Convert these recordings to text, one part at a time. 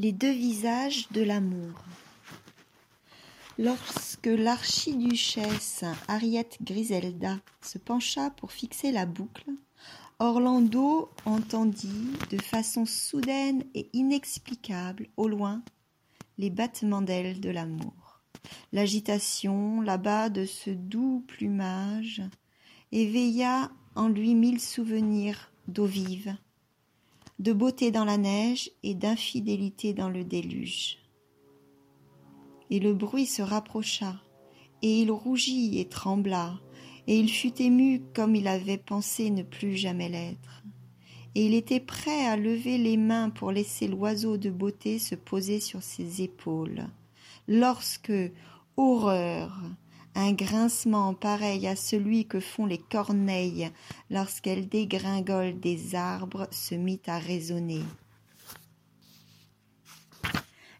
Les deux visages de l'amour. Lorsque l'archiduchesse Harriet Griselda se pencha pour fixer la boucle, Orlando entendit de façon soudaine et inexplicable au loin les battements d'ailes de l'amour. L'agitation là-bas de ce doux plumage éveilla en lui mille souvenirs d'eau vive, de beauté dans la neige et d'infidélité dans le déluge. Et le bruit se rapprocha, et il rougit et trembla, et il fut ému comme il avait pensé ne plus jamais l'être. Et il était prêt à lever les mains pour laisser l'oiseau de beauté se poser sur ses épaules, lorsque, horreur, un grincement pareil à celui que font les corneilles lorsqu'elles dégringolent des arbres se mit à résonner.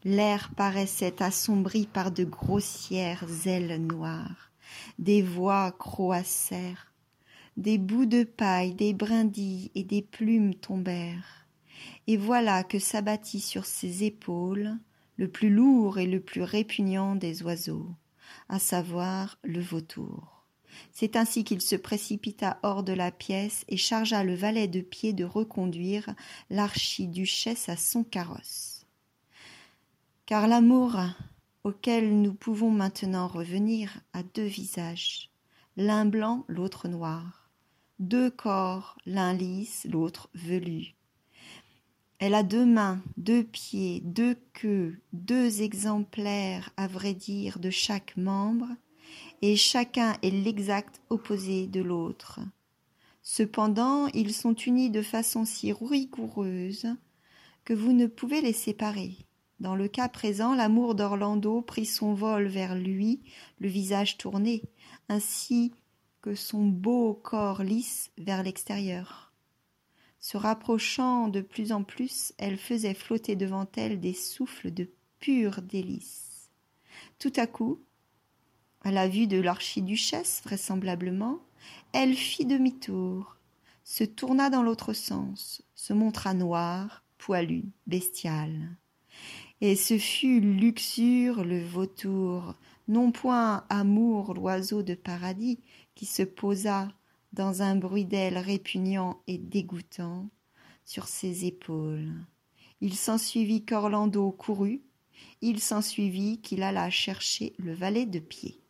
L'air paraissait assombri par de grossières ailes noires, des voix croassèrent, des bouts de paille, des brindilles et des plumes tombèrent, et voilà que s'abattit sur ses épaules le plus lourd et le plus répugnant des oiseaux à savoir le vautour. C'est ainsi qu'il se précipita hors de la pièce et chargea le valet de pied de reconduire l'archiduchesse à son carrosse. Car l'amour auquel nous pouvons maintenant revenir a deux visages, l'un blanc, l'autre noir, deux corps, l'un lisse, l'autre velu, elle a deux mains, deux pieds, deux queues, deux exemplaires, à vrai dire, de chaque membre, et chacun est l'exact opposé de l'autre. Cependant, ils sont unis de façon si rigoureuse que vous ne pouvez les séparer. Dans le cas présent, l'amour d'Orlando prit son vol vers lui, le visage tourné, ainsi que son beau corps lisse vers l'extérieur. Se rapprochant de plus en plus, elle faisait flotter devant elle des souffles de pure délice. Tout à coup, à la vue de l'archiduchesse, vraisemblablement, elle fit demi-tour, se tourna dans l'autre sens, se montra noire, poilue, bestiale. Et ce fut luxure le vautour, non point amour l'oiseau de paradis, qui se posa dans un bruit d'ailes répugnant et dégoûtant, sur ses épaules. Il s'ensuivit qu'Orlando courut, il s'ensuivit qu'il alla chercher le valet de pied.